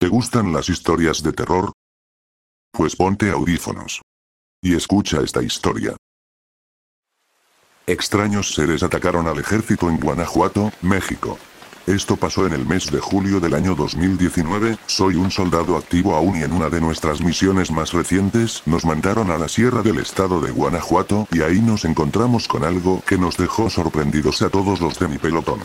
¿Te gustan las historias de terror? Pues ponte audífonos. Y escucha esta historia. Extraños seres atacaron al ejército en Guanajuato, México. Esto pasó en el mes de julio del año 2019, soy un soldado activo aún y en una de nuestras misiones más recientes nos mandaron a la sierra del estado de Guanajuato y ahí nos encontramos con algo que nos dejó sorprendidos a todos los de mi pelotón.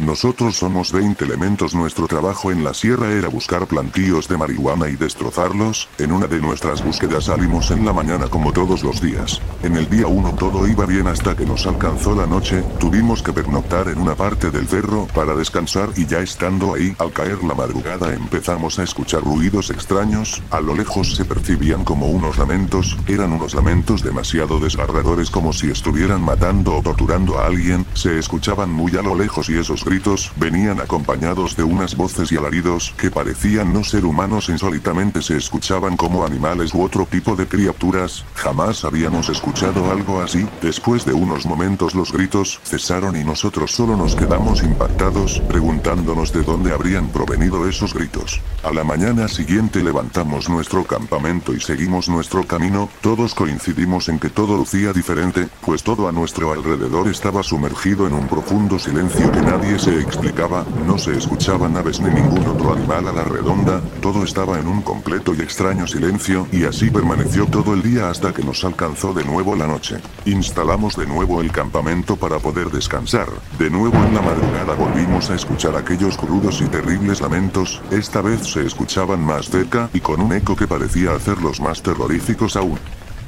Nosotros somos 20 elementos. Nuestro trabajo en la sierra era buscar plantíos de marihuana y destrozarlos. En una de nuestras búsquedas salimos en la mañana como todos los días. En el día 1 todo iba bien hasta que nos alcanzó la noche. Tuvimos que pernoctar en una parte del cerro para descansar y ya estando ahí, al caer la madrugada empezamos a escuchar ruidos extraños. A lo lejos se percibían como unos lamentos. Eran unos lamentos demasiado desgarradores como si estuvieran matando o torturando a alguien. Se escuchaban muy a lo lejos y esos gritos venían acompañados de unas voces y alaridos que parecían no ser humanos insólitamente se escuchaban como animales u otro tipo de criaturas, jamás habíamos escuchado algo así, después de unos momentos los gritos cesaron y nosotros solo nos quedamos impactados, preguntándonos de dónde habrían provenido esos gritos. A la mañana siguiente levantamos nuestro campamento y seguimos nuestro camino, todos coincidimos en que todo lucía diferente, pues todo a nuestro alrededor estaba sumergido en un profundo silencio que nadie se explicaba, no se escuchaban aves ni ningún otro animal a la redonda, todo estaba en un completo y extraño silencio, y así permaneció todo el día hasta que nos alcanzó de nuevo la noche. Instalamos de nuevo el campamento para poder descansar. De nuevo en la madrugada volvimos a escuchar aquellos crudos y terribles lamentos, esta vez se escuchaban más cerca y con un eco que parecía hacerlos más terroríficos aún.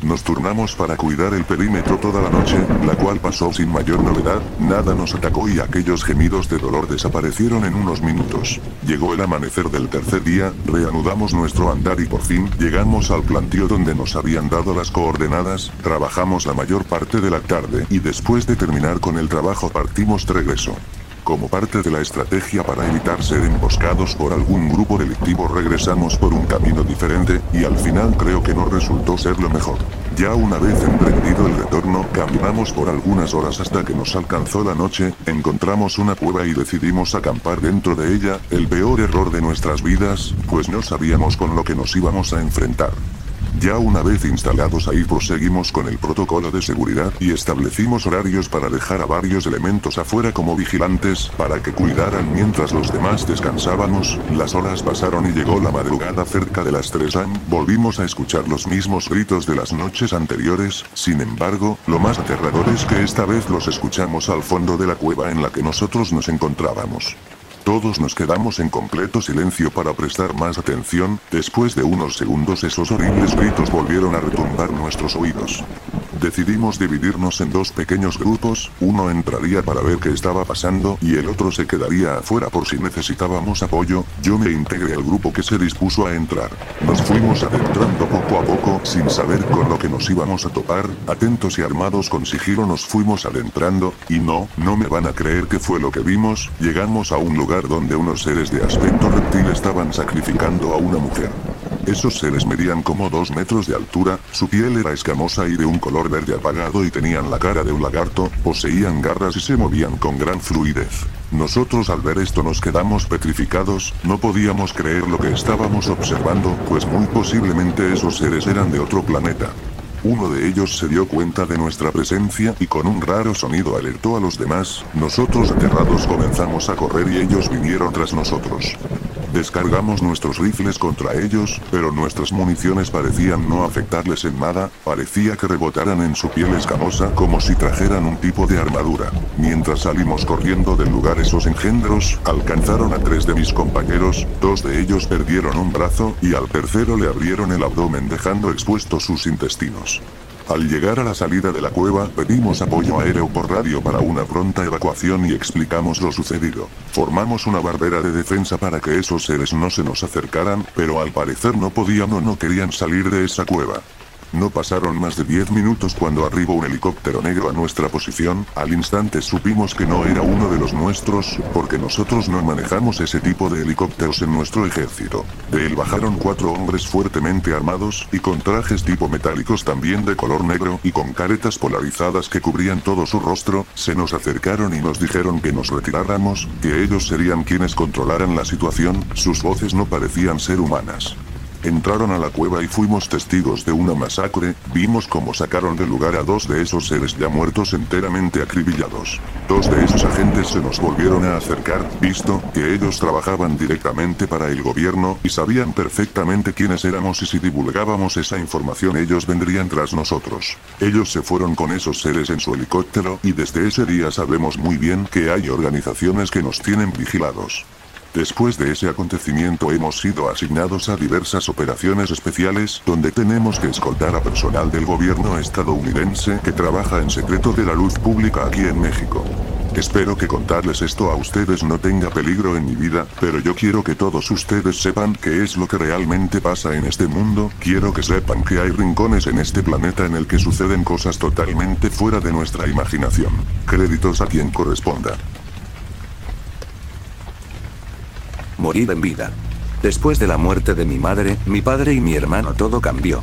Nos turnamos para cuidar el perímetro toda la noche, la cual pasó sin mayor novedad, nada nos atacó y aquellos gemidos de dolor desaparecieron en unos minutos. Llegó el amanecer del tercer día, reanudamos nuestro andar y por fin llegamos al plantío donde nos habían dado las coordenadas, trabajamos la mayor parte de la tarde y después de terminar con el trabajo partimos de regreso. Como parte de la estrategia para evitar ser emboscados por algún grupo delictivo regresamos por un camino diferente, y al final creo que no resultó ser lo mejor. Ya una vez emprendido el retorno, caminamos por algunas horas hasta que nos alcanzó la noche, encontramos una cueva y decidimos acampar dentro de ella, el peor error de nuestras vidas, pues no sabíamos con lo que nos íbamos a enfrentar. Ya una vez instalados ahí proseguimos con el protocolo de seguridad y establecimos horarios para dejar a varios elementos afuera como vigilantes, para que cuidaran mientras los demás descansábamos, las horas pasaron y llegó la madrugada cerca de las 3 am, volvimos a escuchar los mismos gritos de las noches anteriores, sin embargo, lo más aterrador es que esta vez los escuchamos al fondo de la cueva en la que nosotros nos encontrábamos. Todos nos quedamos en completo silencio para prestar más atención, después de unos segundos esos horribles gritos volvieron a retumbar nuestros oídos. Decidimos dividirnos en dos pequeños grupos, uno entraría para ver qué estaba pasando y el otro se quedaría afuera por si necesitábamos apoyo, yo me integré al grupo que se dispuso a entrar. Nos fuimos adentrando poco a poco sin saber con lo que nos íbamos a topar, atentos y armados con sigilo nos fuimos adentrando, y no, no me van a creer que fue lo que vimos, llegamos a un lugar donde unos seres de aspecto reptil estaban sacrificando a una mujer. Esos seres medían como dos metros de altura, su piel era escamosa y de un color verde apagado y tenían la cara de un lagarto, poseían garras y se movían con gran fluidez. Nosotros al ver esto nos quedamos petrificados, no podíamos creer lo que estábamos observando, pues muy posiblemente esos seres eran de otro planeta. Uno de ellos se dio cuenta de nuestra presencia y con un raro sonido alertó a los demás, nosotros aterrados comenzamos a correr y ellos vinieron tras nosotros. Descargamos nuestros rifles contra ellos, pero nuestras municiones parecían no afectarles en nada, parecía que rebotaran en su piel escamosa como si trajeran un tipo de armadura. Mientras salimos corriendo del lugar esos engendros, alcanzaron a tres de mis compañeros, dos de ellos perdieron un brazo, y al tercero le abrieron el abdomen dejando expuestos sus intestinos. Al llegar a la salida de la cueva, pedimos apoyo aéreo por radio para una pronta evacuación y explicamos lo sucedido. Formamos una barrera de defensa para que esos seres no se nos acercaran, pero al parecer no podían o no querían salir de esa cueva. No pasaron más de 10 minutos cuando arribó un helicóptero negro a nuestra posición, al instante supimos que no era uno de los nuestros, porque nosotros no manejamos ese tipo de helicópteros en nuestro ejército. De él bajaron cuatro hombres fuertemente armados, y con trajes tipo metálicos también de color negro, y con caretas polarizadas que cubrían todo su rostro, se nos acercaron y nos dijeron que nos retiráramos, que ellos serían quienes controlaran la situación, sus voces no parecían ser humanas. Entraron a la cueva y fuimos testigos de una masacre, vimos cómo sacaron del lugar a dos de esos seres ya muertos enteramente acribillados. Dos de esos agentes se nos volvieron a acercar, visto que ellos trabajaban directamente para el gobierno y sabían perfectamente quiénes éramos y si divulgábamos esa información ellos vendrían tras nosotros. Ellos se fueron con esos seres en su helicóptero y desde ese día sabemos muy bien que hay organizaciones que nos tienen vigilados. Después de ese acontecimiento hemos sido asignados a diversas operaciones especiales, donde tenemos que escoltar a personal del gobierno estadounidense que trabaja en secreto de la luz pública aquí en México. Espero que contarles esto a ustedes no tenga peligro en mi vida, pero yo quiero que todos ustedes sepan qué es lo que realmente pasa en este mundo, quiero que sepan que hay rincones en este planeta en el que suceden cosas totalmente fuera de nuestra imaginación. Créditos a quien corresponda. Morir en vida. Después de la muerte de mi madre, mi padre y mi hermano todo cambió.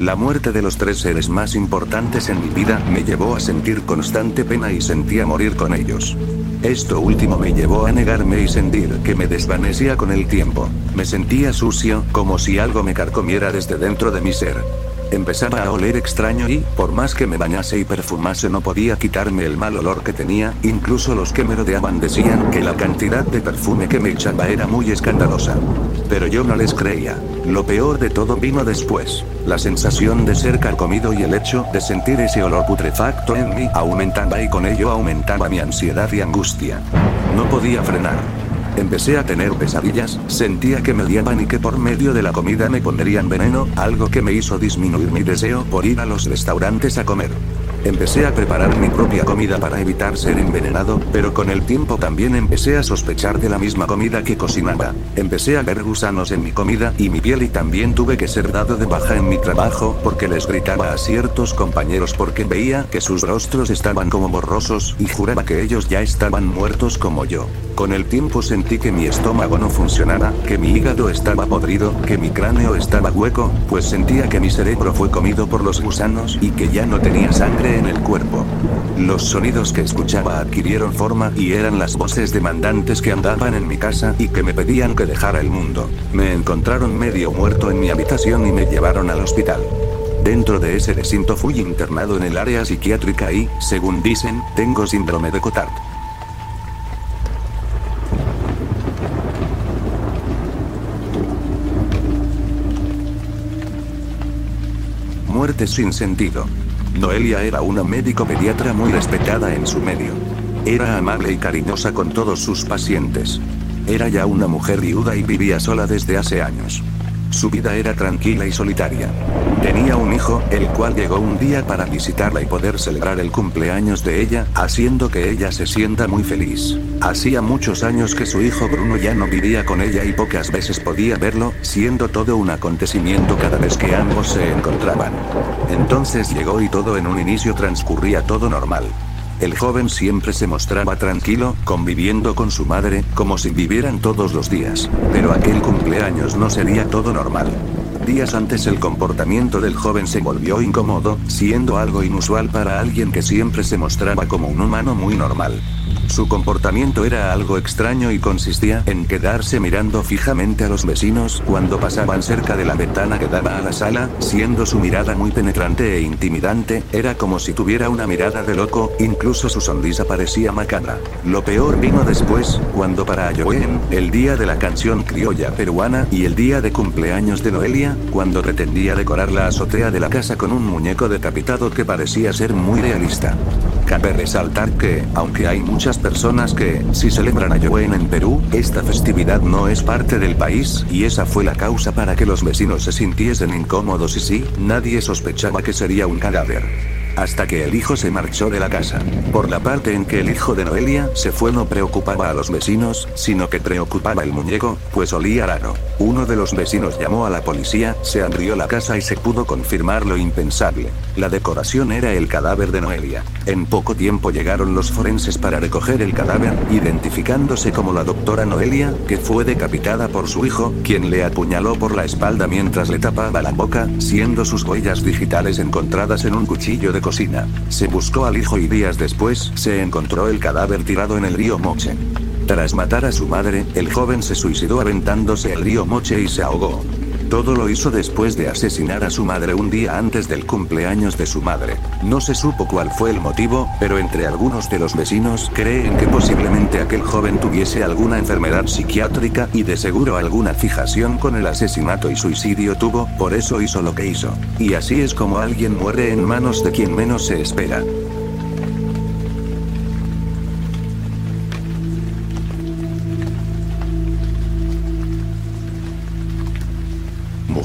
La muerte de los tres seres más importantes en mi vida me llevó a sentir constante pena y sentía morir con ellos. Esto último me llevó a negarme y sentir que me desvanecía con el tiempo. Me sentía sucio, como si algo me carcomiera desde dentro de mi ser. Empezaba a oler extraño y, por más que me bañase y perfumase no podía quitarme el mal olor que tenía, incluso los que me rodeaban decían que la cantidad de perfume que me echaba era muy escandalosa. Pero yo no les creía. Lo peor de todo vino después. La sensación de ser carcomido y el hecho de sentir ese olor putrefacto en mí aumentaba y con ello aumentaba mi ansiedad y angustia. No podía frenar. Empecé a tener pesadillas, sentía que me odiaban y que por medio de la comida me pondrían veneno, algo que me hizo disminuir mi deseo por ir a los restaurantes a comer. Empecé a preparar mi propia comida para evitar ser envenenado, pero con el tiempo también empecé a sospechar de la misma comida que cocinaba. Empecé a ver gusanos en mi comida y mi piel y también tuve que ser dado de baja en mi trabajo porque les gritaba a ciertos compañeros porque veía que sus rostros estaban como borrosos y juraba que ellos ya estaban muertos como yo. Con el tiempo sentí que mi estómago no funcionaba, que mi hígado estaba podrido, que mi cráneo estaba hueco, pues sentía que mi cerebro fue comido por los gusanos y que ya no tenía sangre en el cuerpo. Los sonidos que escuchaba adquirieron forma y eran las voces demandantes que andaban en mi casa y que me pedían que dejara el mundo. Me encontraron medio muerto en mi habitación y me llevaron al hospital. Dentro de ese recinto fui internado en el área psiquiátrica y, según dicen, tengo síndrome de Cotard. Muerte sin sentido. Noelia era una médico pediatra muy respetada en su medio. Era amable y cariñosa con todos sus pacientes. Era ya una mujer viuda y vivía sola desde hace años. Su vida era tranquila y solitaria. Tenía un hijo, el cual llegó un día para visitarla y poder celebrar el cumpleaños de ella, haciendo que ella se sienta muy feliz. Hacía muchos años que su hijo Bruno ya no vivía con ella y pocas veces podía verlo, siendo todo un acontecimiento cada vez que ambos se encontraban. Entonces llegó y todo en un inicio transcurría todo normal. El joven siempre se mostraba tranquilo, conviviendo con su madre, como si vivieran todos los días. Pero aquel cumpleaños no sería todo normal. Días antes el comportamiento del joven se volvió incómodo, siendo algo inusual para alguien que siempre se mostraba como un humano muy normal. Su comportamiento era algo extraño y consistía en quedarse mirando fijamente a los vecinos cuando pasaban cerca de la ventana que daba a la sala, siendo su mirada muy penetrante e intimidante, era como si tuviera una mirada de loco, incluso su sonrisa parecía macabra. Lo peor vino después, cuando para Joen, el día de la canción criolla peruana y el día de cumpleaños de Noelia, cuando pretendía decorar la azotea de la casa con un muñeco decapitado que parecía ser muy realista. Cabe resaltar que, aunque hay muchas personas que, si celebran Yoen en Perú, esta festividad no es parte del país, y esa fue la causa para que los vecinos se sintiesen incómodos y sí, nadie sospechaba que sería un cadáver. Hasta que el hijo se marchó de la casa. Por la parte en que el hijo de Noelia se fue no preocupaba a los vecinos, sino que preocupaba el muñeco, pues olía raro. Uno de los vecinos llamó a la policía, se abrió la casa y se pudo confirmar lo impensable. La decoración era el cadáver de Noelia. En poco tiempo llegaron los forenses para recoger el cadáver, identificándose como la doctora Noelia, que fue decapitada por su hijo, quien le apuñaló por la espalda mientras le tapaba la boca, siendo sus huellas digitales encontradas en un cuchillo de cocina. Se buscó al hijo y días después, se encontró el cadáver tirado en el río Moche. Tras matar a su madre, el joven se suicidó aventándose el río Moche y se ahogó. Todo lo hizo después de asesinar a su madre un día antes del cumpleaños de su madre. No se supo cuál fue el motivo, pero entre algunos de los vecinos creen que posiblemente aquel joven tuviese alguna enfermedad psiquiátrica y de seguro alguna fijación con el asesinato y suicidio tuvo, por eso hizo lo que hizo. Y así es como alguien muere en manos de quien menos se espera.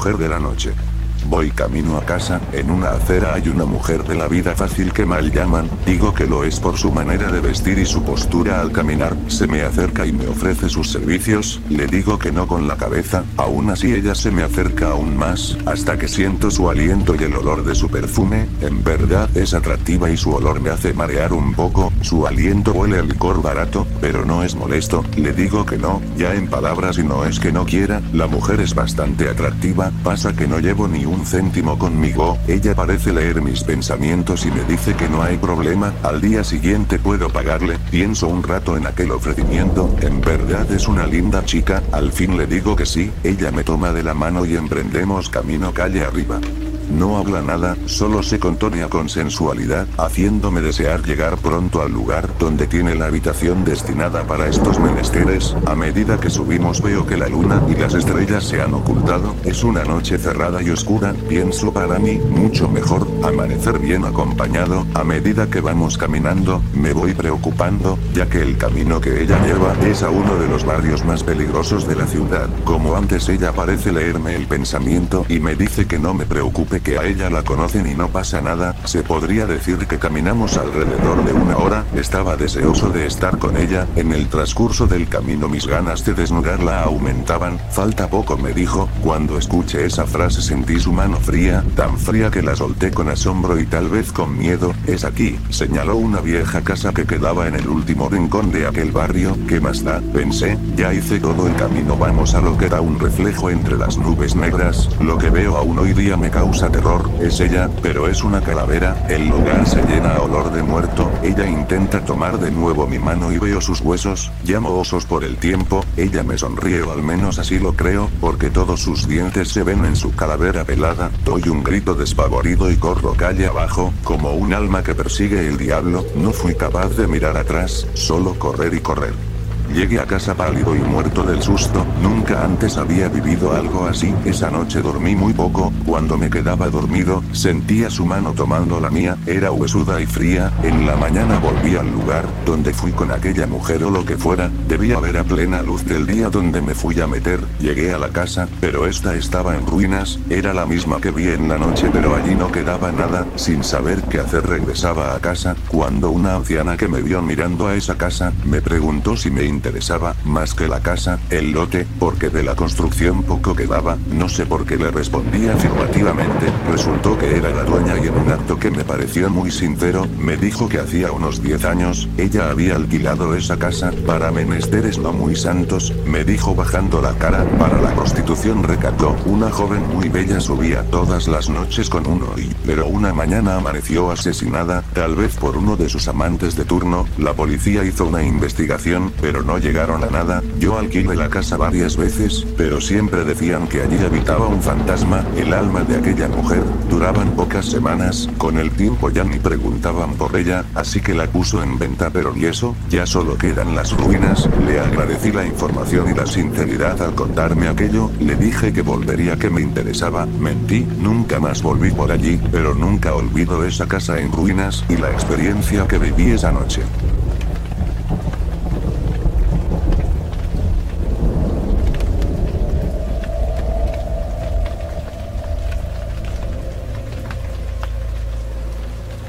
Mujer de la noche. Voy camino a casa, en una acera hay una mujer de la vida fácil que mal llaman, digo que lo es por su manera de vestir y su postura al caminar, se me acerca y me ofrece sus servicios, le digo que no con la cabeza, aún así ella se me acerca aún más, hasta que siento su aliento y el olor de su perfume, en verdad es atractiva y su olor me hace marear un poco, su aliento huele a licor barato, pero no es molesto, le digo que no, ya en palabras y no es que no quiera, la mujer es bastante atractiva, pasa que no llevo ni un céntimo conmigo, ella parece leer mis pensamientos y me dice que no hay problema, al día siguiente puedo pagarle, pienso un rato en aquel ofrecimiento, en verdad es una linda chica, al fin le digo que sí, ella me toma de la mano y emprendemos camino calle arriba. No habla nada, solo se contonea con sensualidad, haciéndome desear llegar pronto al lugar donde tiene la habitación destinada para estos menesteres. A medida que subimos veo que la luna y las estrellas se han ocultado, es una noche cerrada y oscura, pienso para mí, mucho mejor, amanecer bien acompañado, a medida que vamos caminando, me voy preocupando, ya que el camino que ella lleva es a uno de los barrios más peligrosos de la ciudad, como antes ella parece leerme el pensamiento y me dice que no me preocupe que a ella la conocen y no pasa nada, se podría decir que caminamos alrededor de una hora, estaba deseoso de estar con ella, en el transcurso del camino mis ganas de desnudarla aumentaban, falta poco me dijo, cuando escuché esa frase sentí su mano fría, tan fría que la solté con asombro y tal vez con miedo, es aquí, señaló una vieja casa que quedaba en el último rincón de aquel barrio, ¿qué más da? Pensé, ya hice todo el camino vamos a lo que da un reflejo entre las nubes negras, lo que veo aún hoy día me causa terror, es ella, pero es una calavera, el lugar se llena a olor de muerto, ella intenta tomar de nuevo mi mano y veo sus huesos, llamo osos por el tiempo, ella me sonríe o al menos así lo creo, porque todos sus dientes se ven en su calavera pelada, doy un grito despavorido y corro calle abajo, como un alma que persigue el diablo, no fui capaz de mirar atrás, solo correr y correr. Llegué a casa pálido y muerto del susto, nunca antes había vivido algo así, esa noche dormí muy poco, cuando me quedaba dormido, sentía su mano tomando la mía, era huesuda y fría, en la mañana volví al lugar, donde fui con aquella mujer o lo que fuera, debía haber a plena luz del día donde me fui a meter, llegué a la casa, pero esta estaba en ruinas, era la misma que vi en la noche pero allí no quedaba nada, sin saber qué hacer regresaba a casa, cuando una anciana que me vio mirando a esa casa, me preguntó si me interesaba, más que la casa, el lote, porque de la construcción poco quedaba, no sé por qué le respondí afirmativamente, resultó que era la dueña y en un acto que me pareció muy sincero, me dijo que hacía unos 10 años, ella había alquilado esa casa, para menesteres no muy santos, me dijo bajando la cara, para la prostitución recató, una joven muy bella subía todas las noches con uno y, pero una mañana amaneció asesinada, tal vez por uno de sus amantes de turno, la policía hizo una investigación, pero no llegaron a nada, yo alquilé la casa varias veces, pero siempre decían que allí habitaba un fantasma, el alma de aquella mujer, duraban pocas semanas, con el tiempo ya ni preguntaban por ella, así que la puso en venta pero y eso, ya solo quedan las ruinas, le agradecí la información y la sinceridad al contarme aquello, le dije que volvería que me interesaba, mentí, nunca más volví por allí, pero nunca olvido esa casa en ruinas y la experiencia que viví esa noche.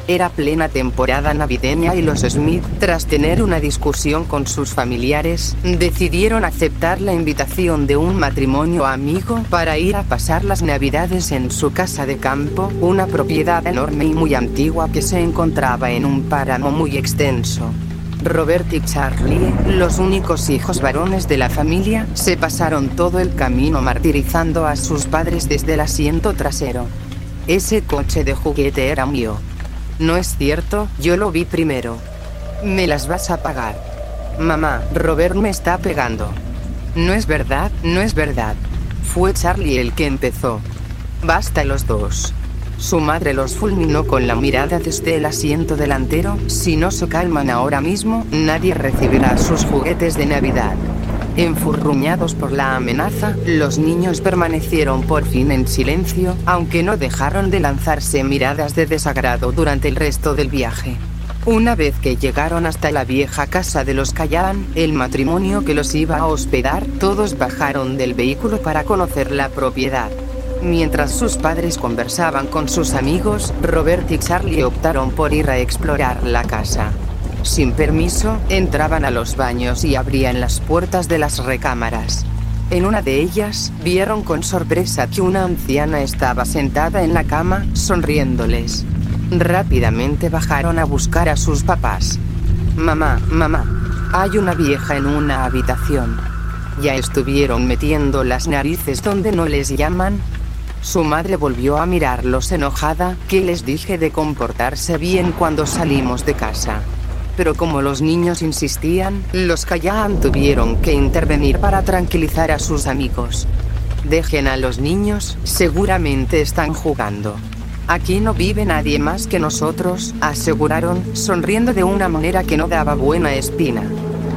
Era plena temporada navideña y los Smith, tras tener una discusión con sus familiares, decidieron aceptar la invitación de un matrimonio amigo para ir a pasar las navidades en su casa de campo, una propiedad enorme y muy antigua que se encontraba en un páramo muy extenso. Robert y Charlie, los únicos hijos varones de la familia, se pasaron todo el camino martirizando a sus padres desde el asiento trasero. Ese coche de juguete era mío. No es cierto, yo lo vi primero. Me las vas a pagar. Mamá, Robert me está pegando. No es verdad, no es verdad. Fue Charlie el que empezó. Basta los dos. Su madre los fulminó con la mirada desde el asiento delantero, si no se calman ahora mismo, nadie recibirá sus juguetes de Navidad. Enfurruñados por la amenaza, los niños permanecieron por fin en silencio, aunque no dejaron de lanzarse miradas de desagrado durante el resto del viaje. Una vez que llegaron hasta la vieja casa de los Callan, el matrimonio que los iba a hospedar, todos bajaron del vehículo para conocer la propiedad. Mientras sus padres conversaban con sus amigos, Robert y Charlie optaron por ir a explorar la casa. Sin permiso, entraban a los baños y abrían las puertas de las recámaras. En una de ellas, vieron con sorpresa que una anciana estaba sentada en la cama, sonriéndoles. Rápidamente bajaron a buscar a sus papás. Mamá, mamá, hay una vieja en una habitación. Ya estuvieron metiendo las narices donde no les llaman, su madre volvió a mirarlos enojada, que les dije de comportarse bien cuando salimos de casa. Pero como los niños insistían, los Callahan tuvieron que intervenir para tranquilizar a sus amigos. Dejen a los niños, seguramente están jugando. Aquí no vive nadie más que nosotros, aseguraron, sonriendo de una manera que no daba buena espina.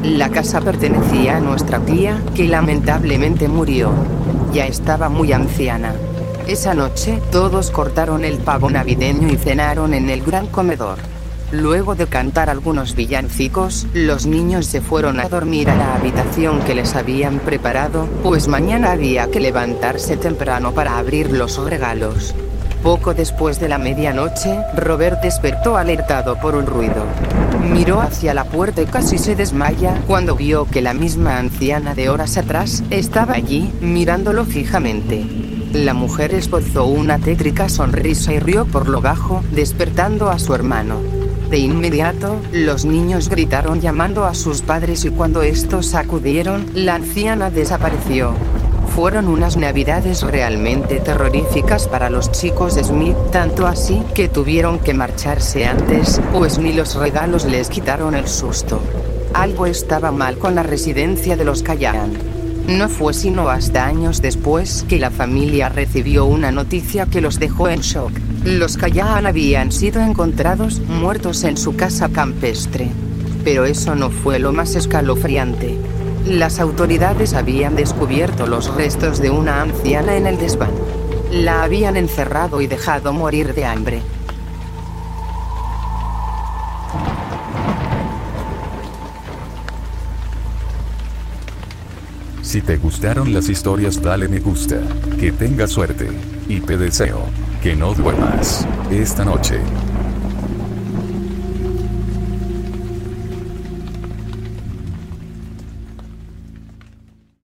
La casa pertenecía a nuestra tía, que lamentablemente murió. Ya estaba muy anciana. Esa noche, todos cortaron el pavo navideño y cenaron en el gran comedor. Luego de cantar algunos villancicos, los niños se fueron a dormir a la habitación que les habían preparado, pues mañana había que levantarse temprano para abrir los regalos. Poco después de la medianoche, Robert despertó alertado por un ruido. Miró hacia la puerta y casi se desmaya cuando vio que la misma anciana de horas atrás estaba allí, mirándolo fijamente. La mujer esbozó una tétrica sonrisa y rió por lo bajo, despertando a su hermano. De inmediato, los niños gritaron llamando a sus padres y cuando estos acudieron, la anciana desapareció. Fueron unas navidades realmente terroríficas para los chicos Smith, tanto así que tuvieron que marcharse antes, pues ni los regalos les quitaron el susto. Algo estaba mal con la residencia de los Callahan. No fue sino hasta años después que la familia recibió una noticia que los dejó en shock. Los Callahan habían sido encontrados muertos en su casa campestre. Pero eso no fue lo más escalofriante. Las autoridades habían descubierto los restos de una anciana en el desván. La habían encerrado y dejado morir de hambre. Si te gustaron las historias dale me gusta, que tenga suerte, y te deseo que no duermas esta noche.